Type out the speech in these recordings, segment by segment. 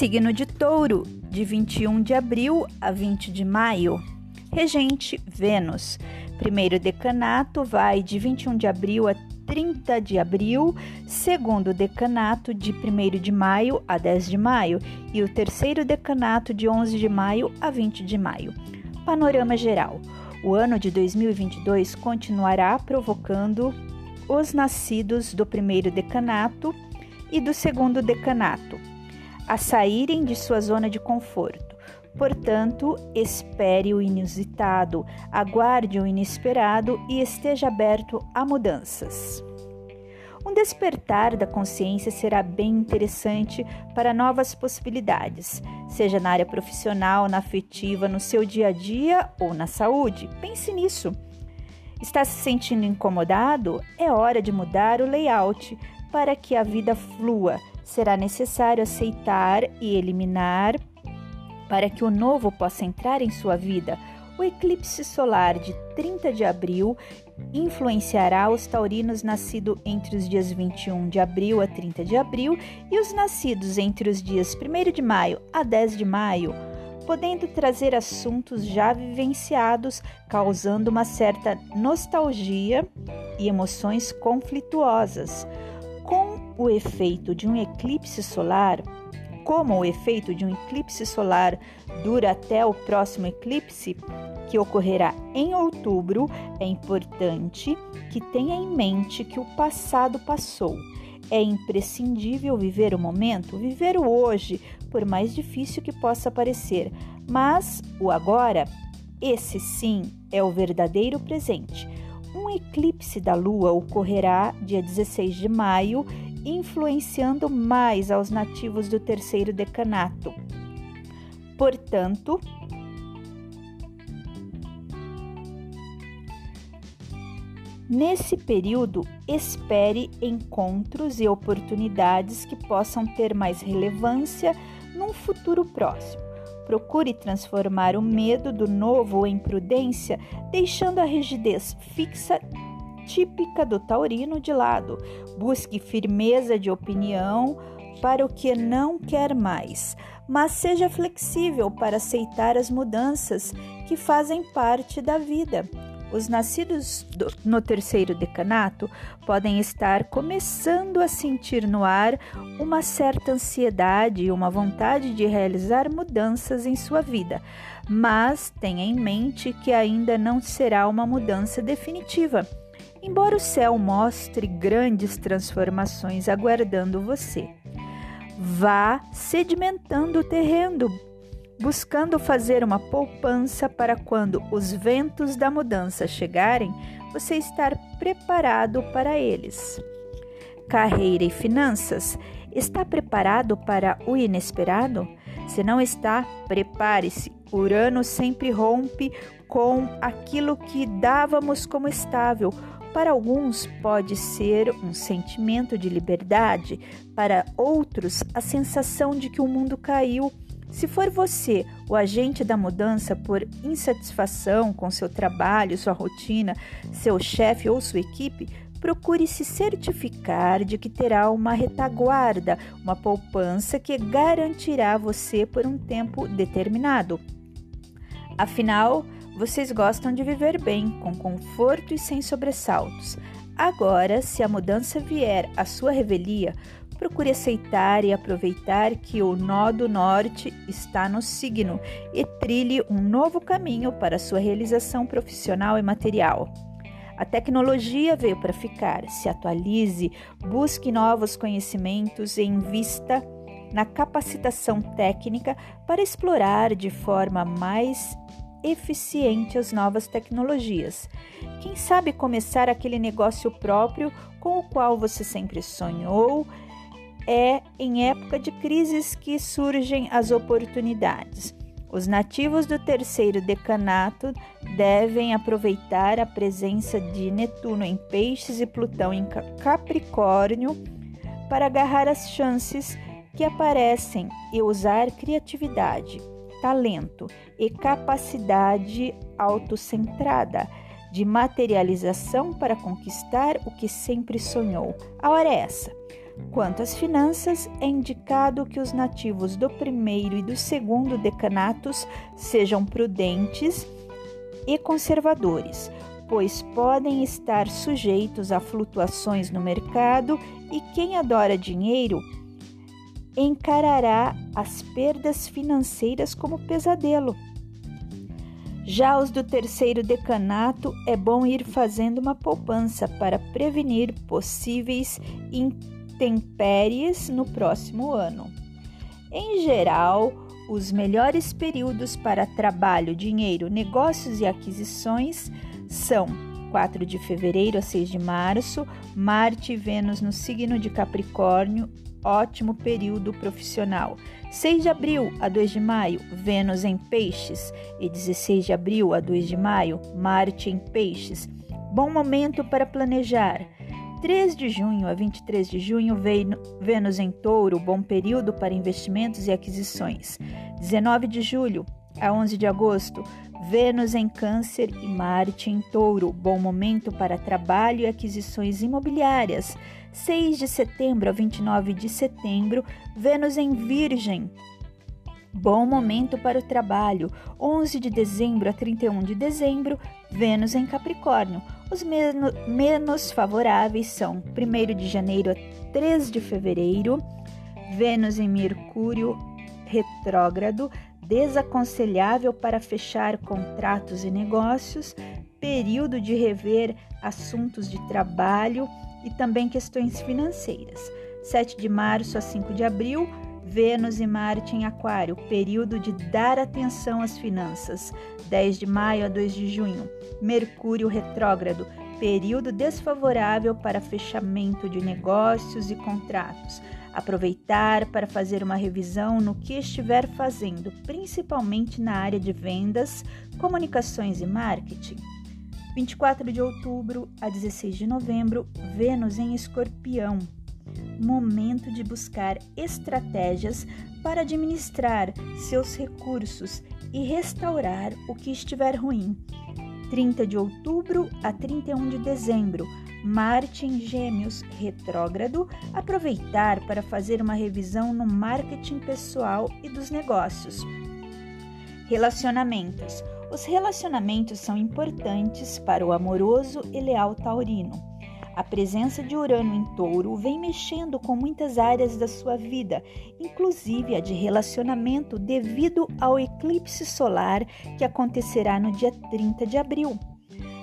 Signo de Touro, de 21 de abril a 20 de maio. Regente Vênus. Primeiro decanato vai de 21 de abril a 30 de abril, segundo decanato de 1 de maio a 10 de maio e o terceiro decanato de 11 de maio a 20 de maio. Panorama geral. O ano de 2022 continuará provocando os nascidos do primeiro decanato e do segundo decanato a saírem de sua zona de conforto. Portanto, espere o inusitado, aguarde o inesperado e esteja aberto a mudanças. Um despertar da consciência será bem interessante para novas possibilidades, seja na área profissional, na afetiva, no seu dia a dia ou na saúde. Pense nisso. Está se sentindo incomodado? É hora de mudar o layout para que a vida flua será necessário aceitar e eliminar para que o novo possa entrar em sua vida. O eclipse solar de 30 de abril influenciará os taurinos nascidos entre os dias 21 de abril a 30 de abril e os nascidos entre os dias 1 de maio a 10 de maio, podendo trazer assuntos já vivenciados, causando uma certa nostalgia e emoções conflituosas o efeito de um eclipse solar, como o efeito de um eclipse solar dura até o próximo eclipse, que ocorrerá em outubro, é importante que tenha em mente que o passado passou. É imprescindível viver o momento, viver o hoje, por mais difícil que possa parecer, mas o agora, esse sim é o verdadeiro presente. Um eclipse da Lua ocorrerá dia 16 de maio influenciando mais aos nativos do terceiro decanato. Portanto, Nesse período, espere encontros e oportunidades que possam ter mais relevância num futuro próximo. Procure transformar o medo do novo em prudência, deixando a rigidez fixa típica do taurino de lado. Busque firmeza de opinião para o que não quer mais, mas seja flexível para aceitar as mudanças que fazem parte da vida. Os nascidos do, no terceiro decanato podem estar começando a sentir no ar uma certa ansiedade e uma vontade de realizar mudanças em sua vida, mas tenha em mente que ainda não será uma mudança definitiva embora o céu mostre grandes transformações aguardando você. Vá sedimentando o terreno, buscando fazer uma poupança para quando os ventos da mudança chegarem, você estar preparado para eles. Carreira e finanças. Está preparado para o inesperado? Se não está, prepare-se. Urano sempre rompe com aquilo que dávamos como estável para alguns, pode ser um sentimento de liberdade, para outros, a sensação de que o mundo caiu. Se for você o agente da mudança por insatisfação com seu trabalho, sua rotina, seu chefe ou sua equipe, procure se certificar de que terá uma retaguarda, uma poupança que garantirá você por um tempo determinado. Afinal, vocês gostam de viver bem, com conforto e sem sobressaltos. Agora, se a mudança vier à sua revelia, procure aceitar e aproveitar que o nó do norte está no signo e trilhe um novo caminho para sua realização profissional e material. A tecnologia veio para ficar. Se atualize, busque novos conhecimentos e invista na capacitação técnica para explorar de forma mais eficiente as novas tecnologias. Quem sabe começar aquele negócio próprio com o qual você sempre sonhou? É em época de crises que surgem as oportunidades. Os nativos do terceiro decanato devem aproveitar a presença de Netuno em Peixes e Plutão em Capricórnio para agarrar as chances que aparecem e usar criatividade talento e capacidade autocentrada de materialização para conquistar o que sempre sonhou. A hora é essa. Quanto às finanças, é indicado que os nativos do primeiro e do segundo decanatos sejam prudentes e conservadores, pois podem estar sujeitos a flutuações no mercado e quem adora dinheiro encarará as perdas financeiras como pesadelo. Já os do terceiro decanato, é bom ir fazendo uma poupança para prevenir possíveis intempéries no próximo ano. Em geral, os melhores períodos para trabalho, dinheiro, negócios e aquisições são 4 de fevereiro a 6 de março, Marte e Vênus no signo de Capricórnio, ótimo período profissional. 6 de abril a 2 de maio, Vênus em Peixes, e 16 de abril a 2 de maio, Marte em Peixes. Bom momento para planejar. 3 de junho a 23 de junho, Vênus em Touro, bom período para investimentos e aquisições. 19 de julho a 11 de agosto, Vênus em Câncer e Marte em Touro, bom momento para trabalho e aquisições imobiliárias. 6 de setembro a 29 de setembro, Vênus em Virgem. Bom momento para o trabalho. 11 de dezembro a 31 de dezembro, Vênus em Capricórnio. Os menos, menos favoráveis são 1 de janeiro a 3 de fevereiro, Vênus em Mercúrio retrógrado, desaconselhável para fechar contratos e negócios, período de rever assuntos de trabalho e também questões financeiras. 7 de março a 5 de abril, Vênus e Marte em Aquário, período de dar atenção às finanças. 10 de maio a 2 de junho, Mercúrio retrógrado, período desfavorável para fechamento de negócios e contratos. Aproveitar para fazer uma revisão no que estiver fazendo, principalmente na área de vendas, comunicações e marketing. 24 de outubro a 16 de novembro, Vênus em Escorpião. Momento de buscar estratégias para administrar seus recursos e restaurar o que estiver ruim. 30 de outubro a 31 de dezembro, Marte em Gêmeos retrógrado, aproveitar para fazer uma revisão no marketing pessoal e dos negócios. Relacionamentos. Os relacionamentos são importantes para o amoroso e leal taurino. A presença de Urano em Touro vem mexendo com muitas áreas da sua vida, inclusive a de relacionamento, devido ao eclipse solar que acontecerá no dia 30 de abril.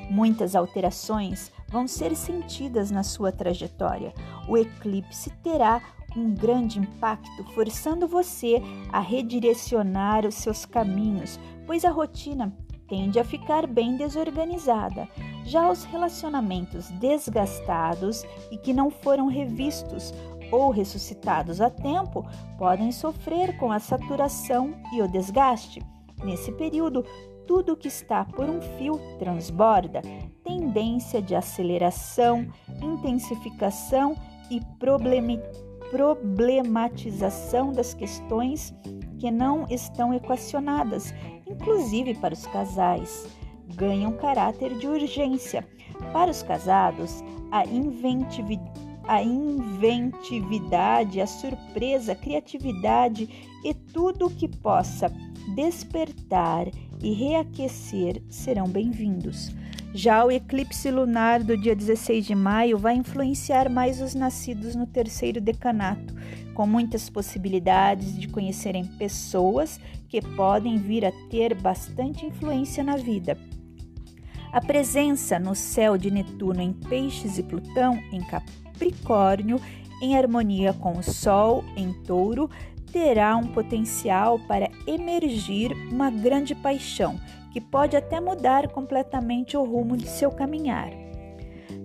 Muitas alterações vão ser sentidas na sua trajetória. O eclipse terá um grande impacto, forçando você a redirecionar os seus caminhos, pois a rotina tende a ficar bem desorganizada. Já os relacionamentos desgastados e que não foram revistos ou ressuscitados a tempo podem sofrer com a saturação e o desgaste. Nesse período, tudo que está por um fio transborda, tendência de aceleração, intensificação e problematização das questões que não estão equacionadas, inclusive para os casais. Ganham caráter de urgência. Para os casados, a inventividade a inventividade, a surpresa, a criatividade e tudo o que possa despertar e reaquecer serão bem-vindos. Já o eclipse lunar do dia 16 de maio vai influenciar mais os nascidos no terceiro decanato, com muitas possibilidades de conhecerem pessoas que podem vir a ter bastante influência na vida. A presença no céu de Netuno em Peixes e Plutão em Capricórnio, em harmonia com o Sol em Touro, terá um potencial para emergir uma grande paixão que pode até mudar completamente o rumo de seu caminhar.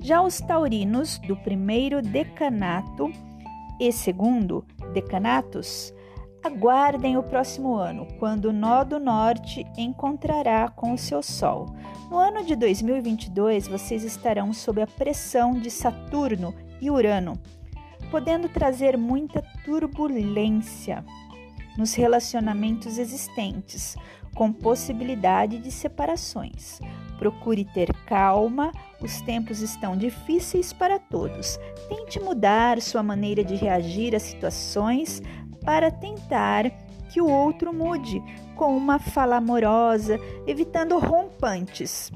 Já os taurinos do primeiro decanato e segundo decanatos aguardem o próximo ano, quando o nó do norte encontrará com o seu sol. No ano de 2022, vocês estarão sob a pressão de Saturno e Urano, podendo trazer muita turbulência nos relacionamentos existentes, com possibilidade de separações. Procure ter calma, os tempos estão difíceis para todos. Tente mudar sua maneira de reagir às situações para tentar que o outro mude com uma fala amorosa, evitando rompantes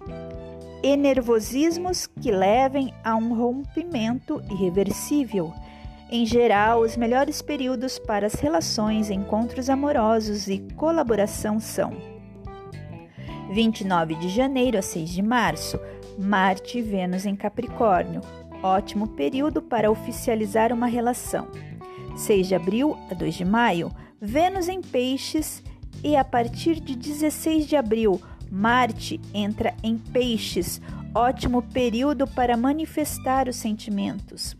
e nervosismos que levem a um rompimento irreversível. Em geral, os melhores períodos para as relações, encontros amorosos e colaboração são 29 de janeiro a 6 de março, Marte e Vênus em Capricórnio, ótimo período para oficializar uma relação. 6 de abril a 2 de maio, Vênus em Peixes e a partir de 16 de abril, Marte entra em Peixes, ótimo período para manifestar os sentimentos.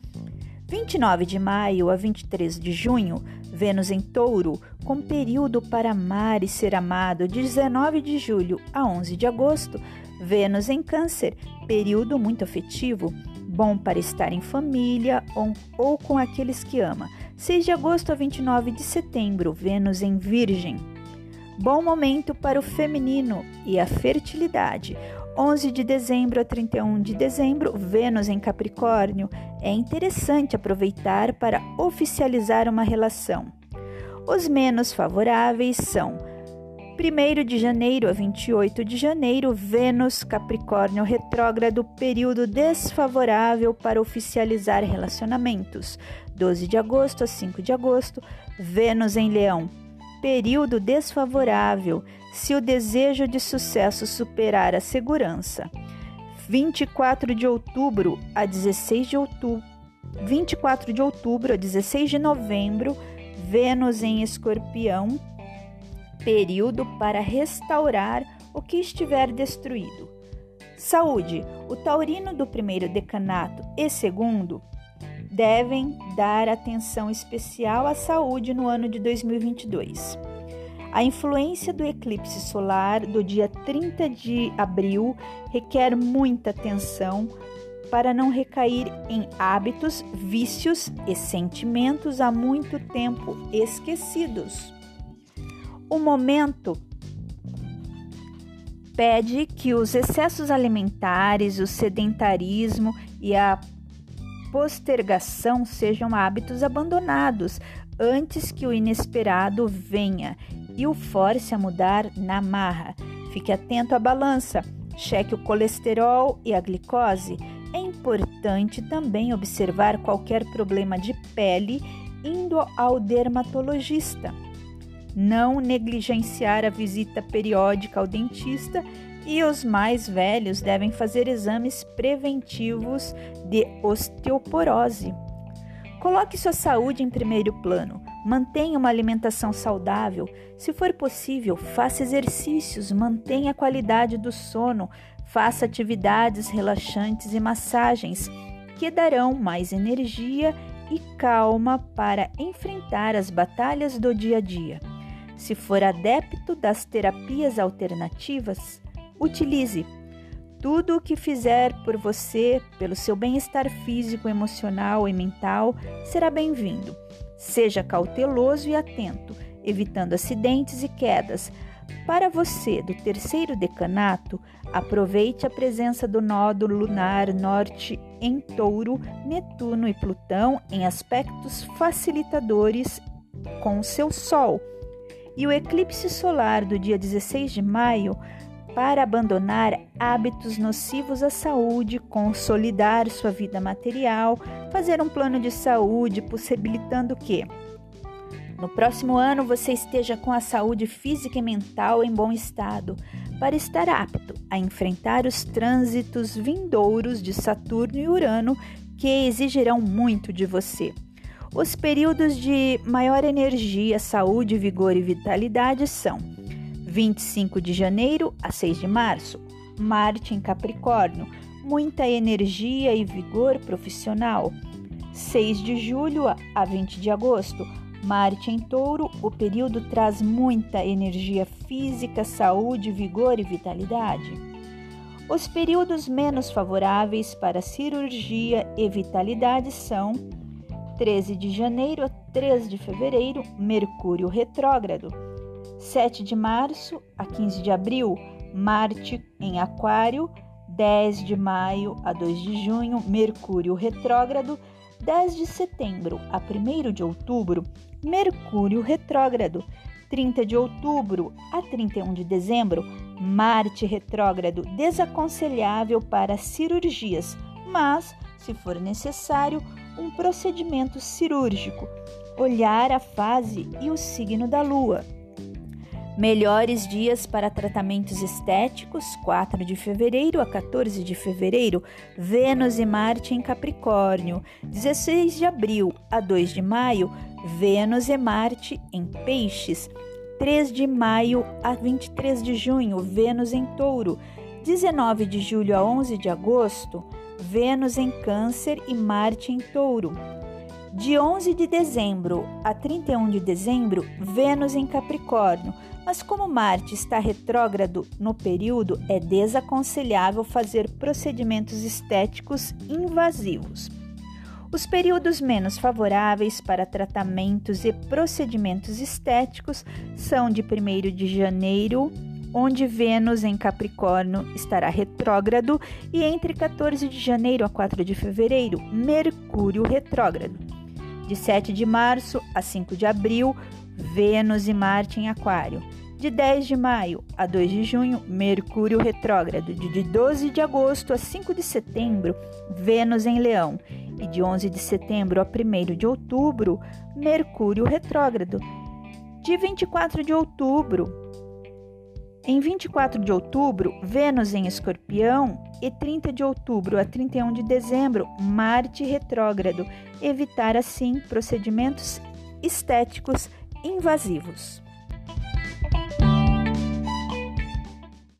29 de maio a 23 de junho, Vênus em Touro, com período para amar e ser amado, de 19 de julho a 11 de agosto, Vênus em Câncer, período muito afetivo, bom para estar em família ou, ou com aqueles que ama. 6 de agosto a 29 de setembro, Vênus em Virgem. Bom momento para o feminino e a fertilidade. 11 de dezembro a 31 de dezembro, Vênus em Capricórnio. É interessante aproveitar para oficializar uma relação. Os menos favoráveis são 1 de janeiro a 28 de janeiro, Vênus Capricórnio retrógrado, período desfavorável para oficializar relacionamentos. 12 de agosto a 5 de agosto, Vênus em Leão, período desfavorável se o desejo de sucesso superar a segurança. 24 de outubro a 16 de outubro, 24 de outubro a 16 de novembro, Vênus em Escorpião, período para restaurar o que estiver destruído. Saúde: o taurino do primeiro decanato e segundo devem dar atenção especial à saúde no ano de 2022. A influência do eclipse solar do dia 30 de abril requer muita atenção para não recair em hábitos, vícios e sentimentos há muito tempo esquecidos. O momento pede que os excessos alimentares, o sedentarismo e a postergação sejam hábitos abandonados antes que o inesperado venha e o force a mudar na marra. Fique atento à balança, cheque o colesterol e a glicose. É importante também observar qualquer problema de pele indo ao dermatologista. Não negligenciar a visita periódica ao dentista e os mais velhos devem fazer exames preventivos de osteoporose. Coloque sua saúde em primeiro plano. Mantenha uma alimentação saudável. Se for possível, faça exercícios, mantenha a qualidade do sono, faça atividades relaxantes e massagens que darão mais energia e calma para enfrentar as batalhas do dia a dia. Se for adepto das terapias alternativas, Utilize tudo o que fizer por você, pelo seu bem-estar físico, emocional e mental, será bem-vindo. Seja cauteloso e atento, evitando acidentes e quedas. Para você do terceiro decanato, aproveite a presença do nódulo lunar norte em Touro, Netuno e Plutão em aspectos facilitadores com o seu Sol. E o eclipse solar do dia 16 de maio para abandonar hábitos nocivos à saúde, consolidar sua vida material, fazer um plano de saúde, possibilitando que no próximo ano você esteja com a saúde física e mental em bom estado, para estar apto a enfrentar os trânsitos vindouros de Saturno e Urano que exigirão muito de você. Os períodos de maior energia, saúde, vigor e vitalidade são 25 de janeiro a 6 de março, Marte em Capricórnio, muita energia e vigor profissional. 6 de julho a 20 de agosto, Marte em Touro, o período traz muita energia física, saúde, vigor e vitalidade. Os períodos menos favoráveis para cirurgia e vitalidade são 13 de janeiro a 3 de fevereiro, Mercúrio retrógrado. 7 de março a 15 de abril, Marte em Aquário, 10 de maio a 2 de junho, Mercúrio retrógrado, 10 de setembro a 1 de outubro, Mercúrio retrógrado, 30 de outubro a 31 de dezembro, Marte retrógrado, desaconselhável para cirurgias, mas, se for necessário, um procedimento cirúrgico. Olhar a fase e o signo da Lua. Melhores dias para tratamentos estéticos: 4 de fevereiro a 14 de fevereiro, Vênus e Marte em Capricórnio. 16 de abril a 2 de maio, Vênus e Marte em Peixes. 3 de maio a 23 de junho, Vênus em Touro. 19 de julho a 11 de agosto, Vênus em Câncer e Marte em Touro. De 11 de dezembro a 31 de dezembro, Vênus em Capricórnio. Mas como Marte está retrógrado no período, é desaconselhável fazer procedimentos estéticos invasivos. Os períodos menos favoráveis para tratamentos e procedimentos estéticos são de 1 de janeiro, onde Vênus em Capricórnio estará retrógrado, e entre 14 de janeiro a 4 de fevereiro, Mercúrio retrógrado. De 7 de março a 5 de abril, Vênus e Marte em Aquário. De 10 de maio a 2 de junho, Mercúrio retrógrado. De 12 de agosto a 5 de setembro, Vênus em Leão. E de 11 de setembro a 1 de outubro, Mercúrio retrógrado. De 24 de outubro, em 24 de outubro, Vênus em Escorpião e 30 de outubro a 31 de dezembro, Marte retrógrado. Evitar assim procedimentos estéticos invasivos.